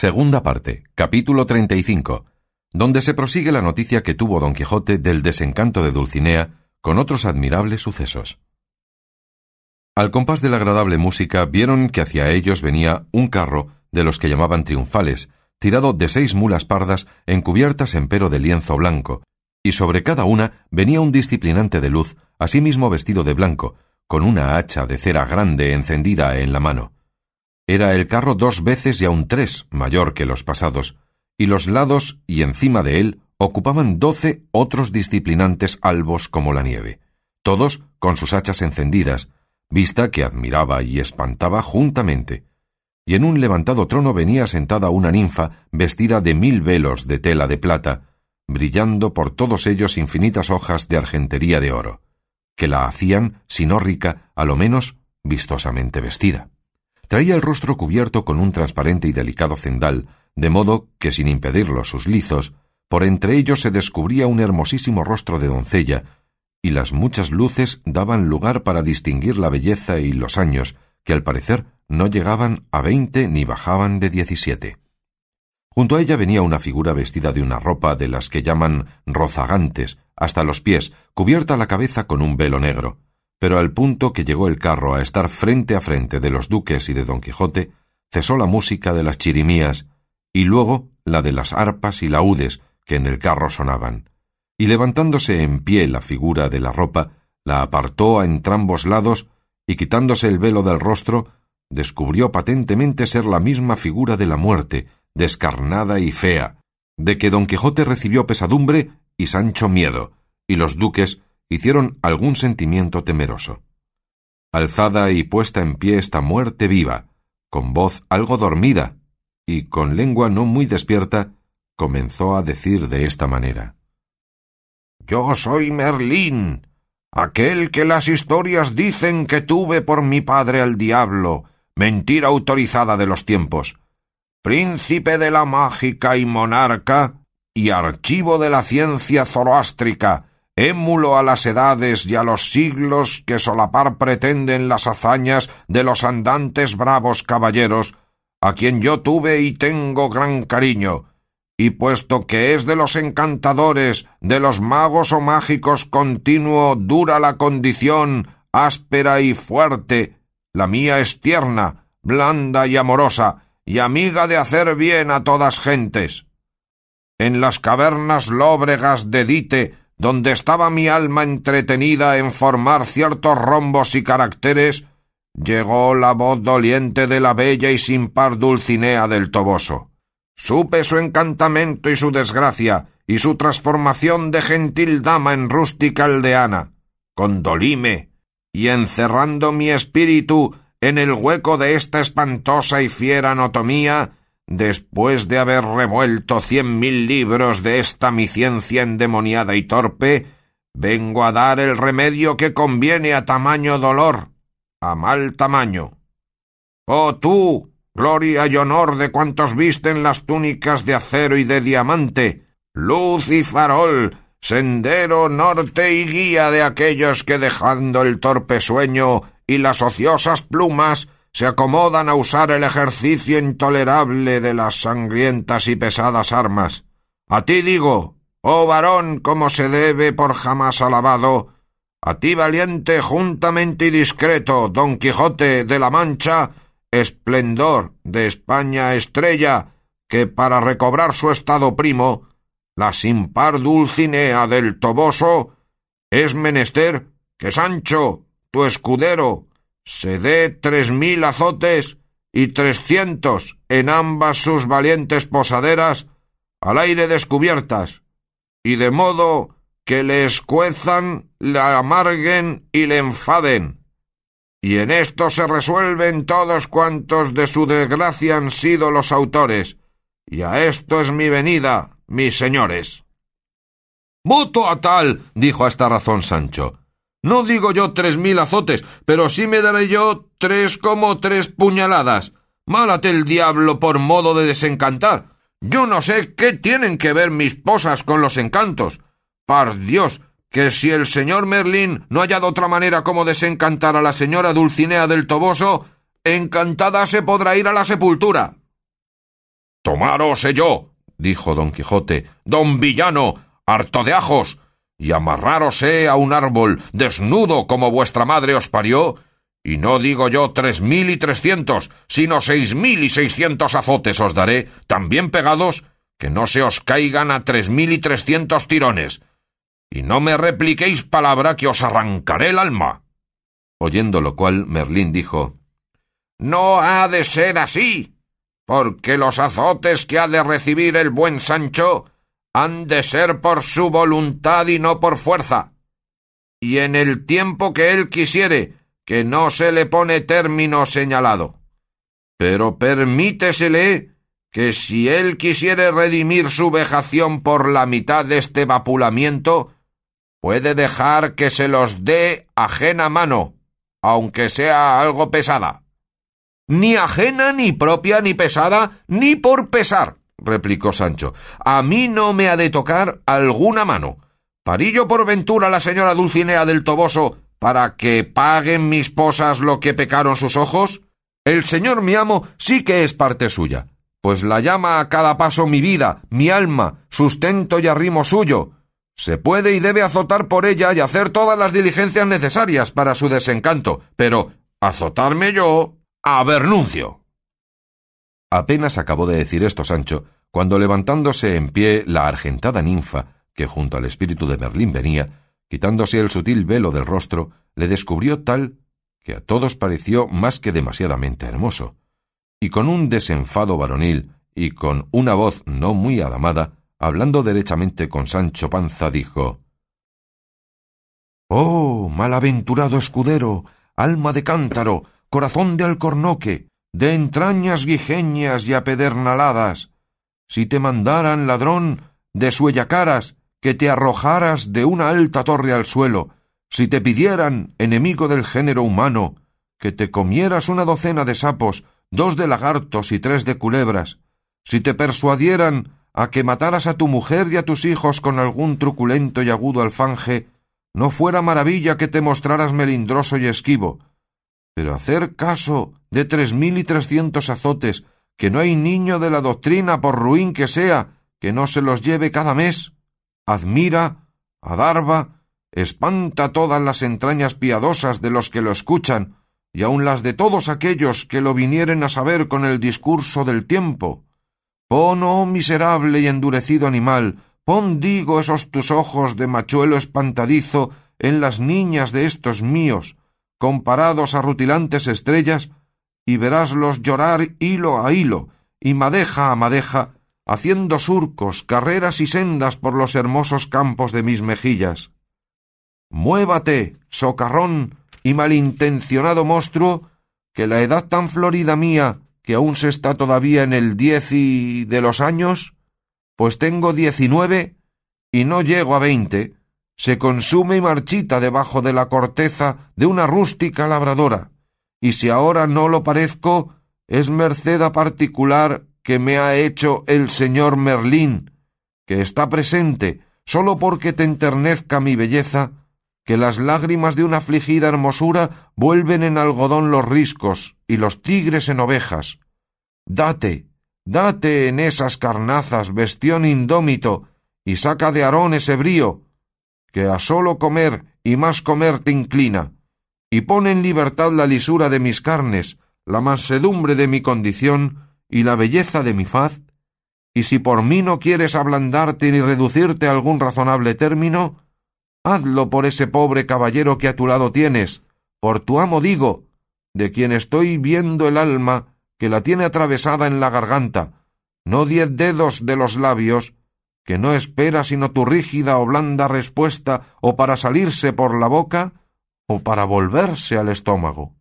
Segunda parte, capítulo 35, donde se prosigue la noticia que tuvo don Quijote del desencanto de Dulcinea con otros admirables sucesos. Al compás de la agradable música vieron que hacia ellos venía un carro de los que llamaban triunfales, tirado de seis mulas pardas encubiertas empero de lienzo blanco, y sobre cada una venía un disciplinante de luz, asimismo vestido de blanco, con una hacha de cera grande encendida en la mano. Era el carro dos veces y aun tres mayor que los pasados, y los lados y encima de él ocupaban doce otros disciplinantes albos como la nieve, todos con sus hachas encendidas, vista que admiraba y espantaba juntamente. Y en un levantado trono venía sentada una ninfa vestida de mil velos de tela de plata, brillando por todos ellos infinitas hojas de argentería de oro, que la hacían, si no rica, a lo menos vistosamente vestida. Traía el rostro cubierto con un transparente y delicado cendal, de modo que sin impedirlo sus lizos, por entre ellos se descubría un hermosísimo rostro de doncella, y las muchas luces daban lugar para distinguir la belleza y los años, que al parecer no llegaban a veinte ni bajaban de diecisiete. Junto a ella venía una figura vestida de una ropa de las que llaman rozagantes, hasta los pies, cubierta la cabeza con un velo negro. Pero al punto que llegó el carro a estar frente a frente de los duques y de don Quijote, cesó la música de las chirimías, y luego la de las arpas y laúdes que en el carro sonaban. Y levantándose en pie la figura de la ropa, la apartó a entrambos lados, y quitándose el velo del rostro, descubrió patentemente ser la misma figura de la muerte, descarnada y fea, de que don Quijote recibió pesadumbre y Sancho miedo, y los duques hicieron algún sentimiento temeroso. Alzada y puesta en pie esta muerte viva, con voz algo dormida y con lengua no muy despierta, comenzó a decir de esta manera Yo soy Merlín, aquel que las historias dicen que tuve por mi padre al diablo, mentira autorizada de los tiempos príncipe de la mágica y monarca, y archivo de la ciencia zoroástrica, émulo a las edades y a los siglos que solapar pretenden las hazañas de los andantes bravos caballeros, a quien yo tuve y tengo gran cariño, y puesto que es de los encantadores, de los magos o mágicos continuo dura la condición, áspera y fuerte, la mía es tierna, blanda y amorosa, y amiga de hacer bien a todas gentes. En las cavernas lóbregas de Dite, donde estaba mi alma entretenida en formar ciertos rombos y caracteres, llegó la voz doliente de la bella y sin par Dulcinea del Toboso. Supe su encantamento y su desgracia, y su transformación de gentil dama en rústica aldeana. Condolíme, y encerrando mi espíritu en el hueco de esta espantosa y fiera anatomía, después de haber revuelto cien mil libros de esta mi ciencia endemoniada y torpe, vengo a dar el remedio que conviene a tamaño dolor, a mal tamaño. Oh tú, gloria y honor de cuantos visten las túnicas de acero y de diamante, luz y farol, sendero, norte y guía de aquellos que dejando el torpe sueño y las ociosas plumas se acomodan a usar el ejercicio intolerable de las sangrientas y pesadas armas. A ti digo, oh varón, como se debe por jamás alabado, a ti valiente, juntamente y discreto, don Quijote de la Mancha, esplendor de España estrella, que para recobrar su estado primo, la sin par Dulcinea del Toboso, es menester que Sancho, tu escudero, se dé tres mil azotes y trescientos en ambas sus valientes posaderas al aire descubiertas, y de modo que le escuezan, le amarguen y le enfaden. Y en esto se resuelven todos cuantos de su desgracia han sido los autores, y a esto es mi venida, mis señores. Voto a tal, dijo a esta razón Sancho. No digo yo tres mil azotes, pero sí me daré yo tres como tres puñaladas. Málate el diablo por modo de desencantar. Yo no sé qué tienen que ver mis posas con los encantos. Par Dios, que si el señor Merlín no ha hallado otra manera como desencantar a la señora Dulcinea del Toboso, encantada se podrá ir a la sepultura. Tomaros yo, dijo don Quijote, don villano, harto de ajos, y amarrárose a un árbol desnudo como vuestra madre os parió, y no digo yo tres mil y trescientos, sino seis mil y seiscientos azotes os daré, también pegados, que no se os caigan a tres mil y trescientos tirones, y no me repliquéis palabra que os arrancaré el alma. Oyendo lo cual, Merlín dijo No ha de ser así, porque los azotes que ha de recibir el buen Sancho han de ser por su voluntad y no por fuerza, y en el tiempo que él quisiere, que no se le pone término señalado. Pero permítesele que si él quisiere redimir su vejación por la mitad de este vapulamiento, puede dejar que se los dé ajena mano, aunque sea algo pesada. Ni ajena, ni propia, ni pesada, ni por pesar, replicó Sancho. A mí no me ha de tocar alguna mano. ¿Parillo por ventura la señora Dulcinea del Toboso para que paguen mis posas lo que pecaron sus ojos? El señor mi amo sí que es parte suya, pues la llama a cada paso mi vida, mi alma, sustento y arrimo suyo. Se puede y debe azotar por ella y hacer todas las diligencias necesarias para su desencanto, pero azotarme yo a Bernuncio. Apenas acabó de decir esto Sancho, cuando levantándose en pie la argentada ninfa, que junto al espíritu de Merlín venía, quitándose el sutil velo del rostro, le descubrió tal que a todos pareció más que demasiadamente hermoso, y con un desenfado varonil y con una voz no muy adamada, hablando derechamente con Sancho Panza, dijo Oh, malaventurado escudero, alma de cántaro, corazón de alcornoque, de entrañas guijeñas y apedernaladas, si te mandaran, ladrón, de suellacaras, que te arrojaras de una alta torre al suelo, si te pidieran, enemigo del género humano, que te comieras una docena de sapos, dos de lagartos y tres de culebras, si te persuadieran a que mataras a tu mujer y a tus hijos con algún truculento y agudo alfanje, no fuera maravilla que te mostraras melindroso y esquivo, pero hacer caso de tres mil y trescientos azotes, que no hay niño de la doctrina, por ruin que sea, que no se los lleve cada mes, admira, adarva, espanta todas las entrañas piadosas de los que lo escuchan, y aun las de todos aquellos que lo vinieren a saber con el discurso del tiempo. Pon, oh miserable y endurecido animal, pon, digo, esos tus ojos de machuelo espantadizo en las niñas de estos míos, comparados a rutilantes estrellas, y veráslos llorar hilo a hilo, y madeja a madeja, haciendo surcos, carreras y sendas por los hermosos campos de mis mejillas. Muévate, socarrón y malintencionado monstruo, que la edad tan florida mía, que aún se está todavía en el diez y de los años, pues tengo diecinueve y no llego a veinte, se consume y marchita debajo de la corteza de una rústica labradora, y si ahora no lo parezco, es merced a particular que me ha hecho el señor Merlín, que está presente sólo porque te enternezca mi belleza, que las lágrimas de una afligida hermosura vuelven en algodón los riscos y los tigres en ovejas. Date, date en esas carnazas, bestión indómito, y saca de Arón ese brío, que a sólo comer y más comer te inclina, y pone en libertad la lisura de mis carnes, la mansedumbre de mi condición y la belleza de mi faz, y si por mí no quieres ablandarte ni reducirte a algún razonable término, hazlo por ese pobre caballero que a tu lado tienes, por tu amo digo, de quien estoy viendo el alma que la tiene atravesada en la garganta, no diez dedos de los labios, que no espera sino tu rígida o blanda respuesta o para salirse por la boca o para volverse al estómago.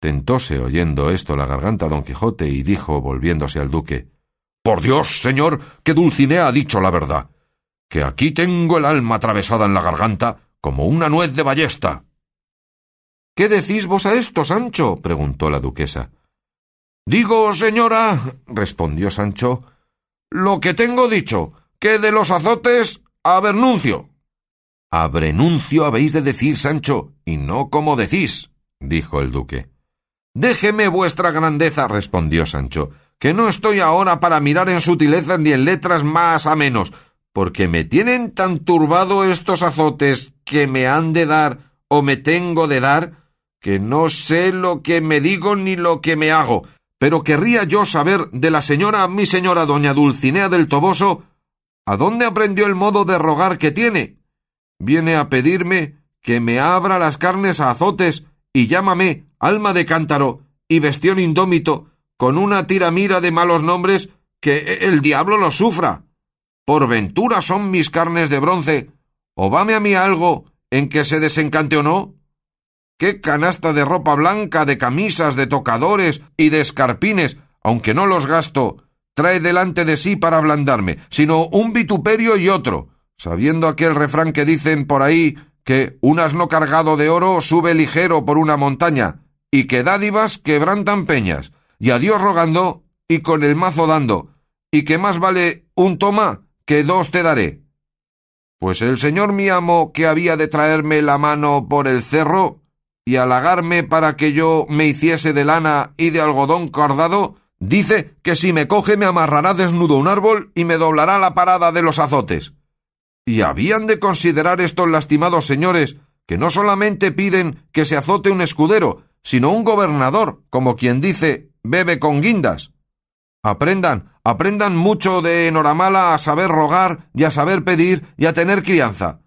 Tentóse oyendo esto la garganta don Quijote y dijo, volviéndose al duque Por Dios, señor, que Dulcinea ha dicho la verdad, que aquí tengo el alma atravesada en la garganta como una nuez de ballesta. ¿Qué decís vos a esto, Sancho? preguntó la duquesa. Digo, señora, respondió Sancho, lo que tengo dicho, que de los azotes a Bernuncio. A Brenuncio habéis de decir, Sancho, y no como decís, dijo el duque. Déjeme vuestra grandeza, respondió Sancho, que no estoy ahora para mirar en sutilezas ni en letras más a menos, porque me tienen tan turbado estos azotes que me han de dar o me tengo de dar, que no sé lo que me digo ni lo que me hago, pero querría yo saber de la señora mi señora doña Dulcinea del Toboso ¿a dónde aprendió el modo de rogar que tiene? Viene a pedirme que me abra las carnes a azotes y llámame alma de cántaro y bestión indómito con una tiramira de malos nombres que el diablo lo sufra. Por ventura son mis carnes de bronce, o vame a mí algo en que se desencante o no. ¿Qué canasta de ropa blanca, de camisas, de tocadores y de escarpines, aunque no los gasto, trae delante de sí para ablandarme, sino un vituperio y otro, sabiendo aquel refrán que dicen por ahí que un asno cargado de oro sube ligero por una montaña, y que dádivas quebrantan peñas, y a Dios rogando, y con el mazo dando, y que más vale un toma que dos te daré. Pues el señor mi amo, que había de traerme la mano por el cerro, y halagarme para que yo me hiciese de lana y de algodón cordado, dice que si me coge me amarrará desnudo un árbol y me doblará la parada de los azotes. Y habían de considerar estos lastimados señores que no solamente piden que se azote un escudero, sino un gobernador, como quien dice bebe con guindas. Aprendan, aprendan mucho de Noramala a saber rogar y a saber pedir y a tener crianza,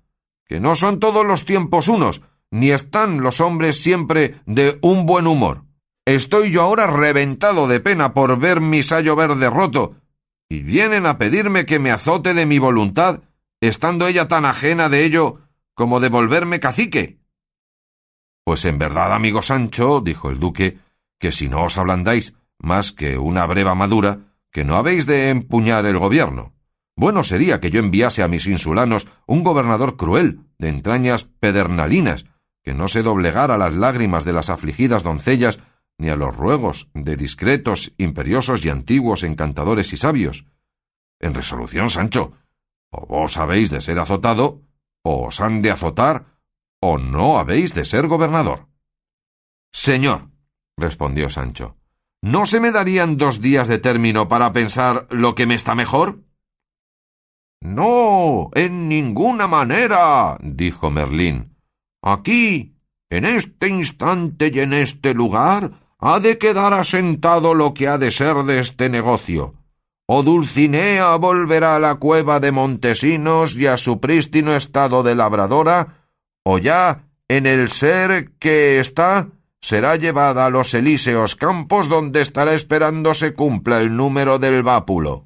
que no son todos los tiempos unos, ni están los hombres siempre de un buen humor. Estoy yo ahora reventado de pena por ver mi sayo verde roto, y vienen a pedirme que me azote de mi voluntad, estando ella tan ajena de ello como de volverme cacique. Pues en verdad, amigo Sancho, dijo el duque, que si no os ablandáis más que una breva madura, que no habéis de empuñar el gobierno. Bueno sería que yo enviase a mis insulanos un gobernador cruel, de entrañas pedernalinas, que no se doblegara a las lágrimas de las afligidas doncellas ni a los ruegos de discretos, imperiosos y antiguos encantadores y sabios. En resolución, Sancho, o vos habéis de ser azotado, o os han de azotar, o no habéis de ser gobernador. Señor, respondió Sancho, ¿no se me darían dos días de término para pensar lo que me está mejor? No, en ninguna manera, dijo Merlín. Aquí, en este instante y en este lugar, ha de quedar asentado lo que ha de ser de este negocio. O Dulcinea volverá a la cueva de Montesinos y a su prístino estado de labradora, o ya, en el ser que está, será llevada a los elíseos campos donde estará esperando se cumpla el número del vápulo.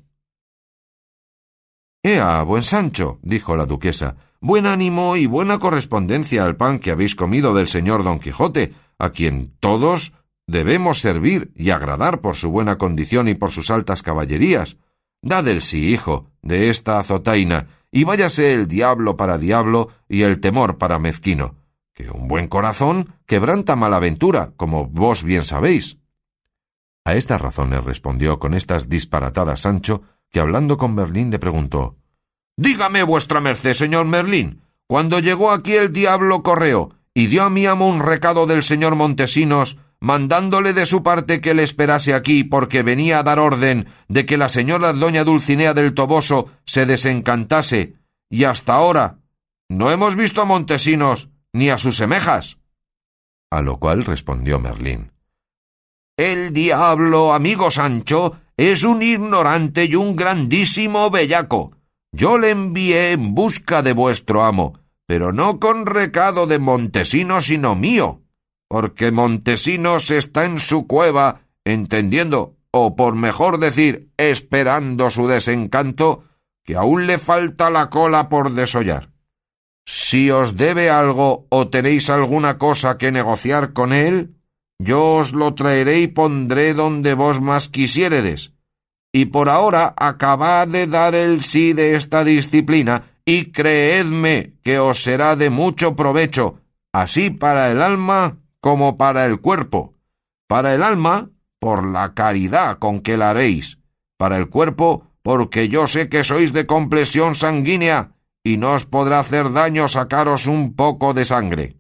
Ea, buen Sancho, dijo la duquesa, buen ánimo y buena correspondencia al pan que habéis comido del señor don Quijote, a quien todos debemos servir y agradar por su buena condición y por sus altas caballerías. Dad el sí, hijo, de esta azotaina, y váyase el diablo para diablo y el temor para mezquino, que un buen corazón quebranta malaventura, como vos bien sabéis. A estas razones respondió con estas disparatadas Sancho, que hablando con Merlín le preguntó Dígame vuestra merced, señor Merlín, cuando llegó aquí el diablo correo y dio a mi amo un recado del señor Montesinos, mandándole de su parte que le esperase aquí porque venía a dar orden de que la señora doña Dulcinea del Toboso se desencantase, y hasta ahora no hemos visto a Montesinos ni a sus semejas. A lo cual respondió Merlín El diablo, amigo Sancho, es un ignorante y un grandísimo bellaco. Yo le envié en busca de vuestro amo, pero no con recado de Montesinos sino mío, porque Montesinos está en su cueva, entendiendo, o por mejor decir, esperando su desencanto, que aún le falta la cola por desollar. Si os debe algo o tenéis alguna cosa que negociar con él, yo os lo traeré y pondré donde vos más quisiéredes. Y por ahora acabad de dar el sí de esta disciplina, y creedme que os será de mucho provecho, así para el alma como para el cuerpo. Para el alma, por la caridad con que la haréis. Para el cuerpo, porque yo sé que sois de complexión sanguínea, y no os podrá hacer daño sacaros un poco de sangre.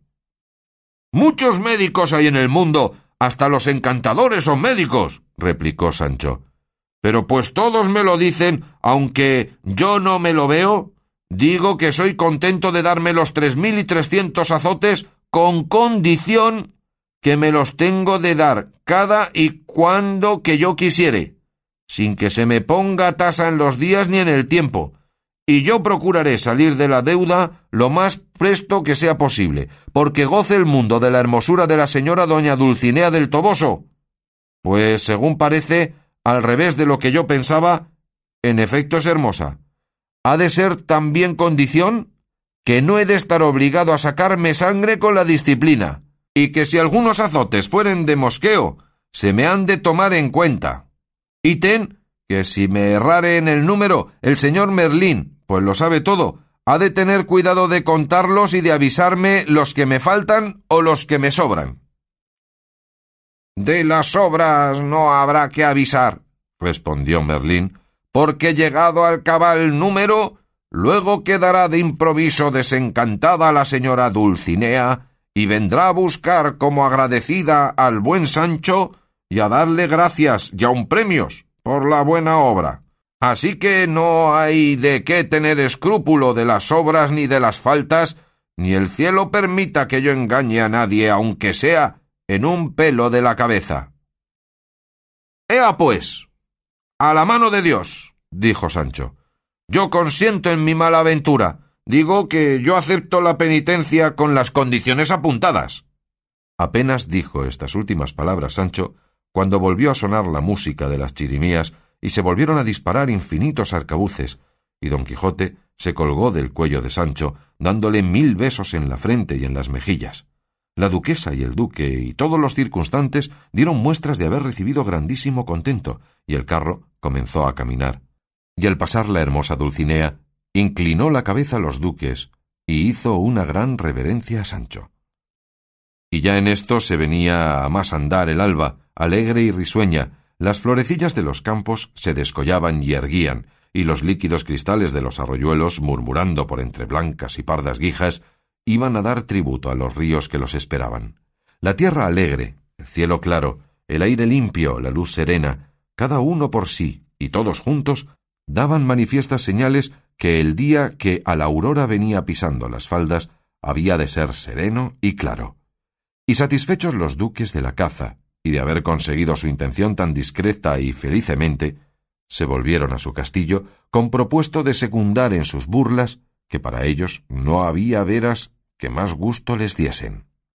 Muchos médicos hay en el mundo, hasta los encantadores son médicos, replicó Sancho. Pero pues todos me lo dicen, aunque yo no me lo veo, digo que soy contento de darme los tres mil y trescientos azotes con condición que me los tengo de dar cada y cuando que yo quisiere, sin que se me ponga tasa en los días ni en el tiempo, y yo procuraré salir de la deuda lo más presto que sea posible, porque goce el mundo de la hermosura de la señora doña Dulcinea del Toboso. Pues, según parece, al revés de lo que yo pensaba, en efecto es hermosa. Ha de ser también condición que no he de estar obligado a sacarme sangre con la disciplina, y que si algunos azotes fueren de mosqueo, se me han de tomar en cuenta. Y ten que si me errare en el número, el señor Merlín, pues lo sabe todo, ha de tener cuidado de contarlos y de avisarme los que me faltan o los que me sobran. De las sobras no habrá que avisar, respondió Merlín, porque llegado al cabal número, luego quedará de improviso desencantada la señora Dulcinea y vendrá a buscar como agradecida al buen Sancho y a darle gracias y aun premios por la buena obra. Así que no hay de qué tener escrúpulo de las obras ni de las faltas, ni el cielo permita que yo engañe a nadie, aunque sea en un pelo de la cabeza. Ea pues. A la mano de Dios, dijo Sancho. Yo consiento en mi mala aventura. Digo que yo acepto la penitencia con las condiciones apuntadas. Apenas dijo estas últimas palabras Sancho, cuando volvió a sonar la música de las chirimías y se volvieron a disparar infinitos arcabuces, y don Quijote se colgó del cuello de Sancho, dándole mil besos en la frente y en las mejillas. La duquesa y el duque y todos los circunstantes dieron muestras de haber recibido grandísimo contento, y el carro comenzó a caminar. Y al pasar la hermosa Dulcinea, inclinó la cabeza a los duques y hizo una gran reverencia a Sancho. Y ya en esto se venía a más andar el alba, alegre y risueña, las florecillas de los campos se descollaban y erguían, y los líquidos cristales de los arroyuelos, murmurando por entre blancas y pardas guijas, iban a dar tributo a los ríos que los esperaban. La tierra alegre, el cielo claro, el aire limpio, la luz serena, cada uno por sí y todos juntos, daban manifiestas señales que el día que a la aurora venía pisando las faldas había de ser sereno y claro. Y satisfechos los duques de la caza y de haber conseguido su intención tan discreta y felicemente, se volvieron a su castillo con propuesto de secundar en sus burlas que para ellos no había veras que más gusto les diesen.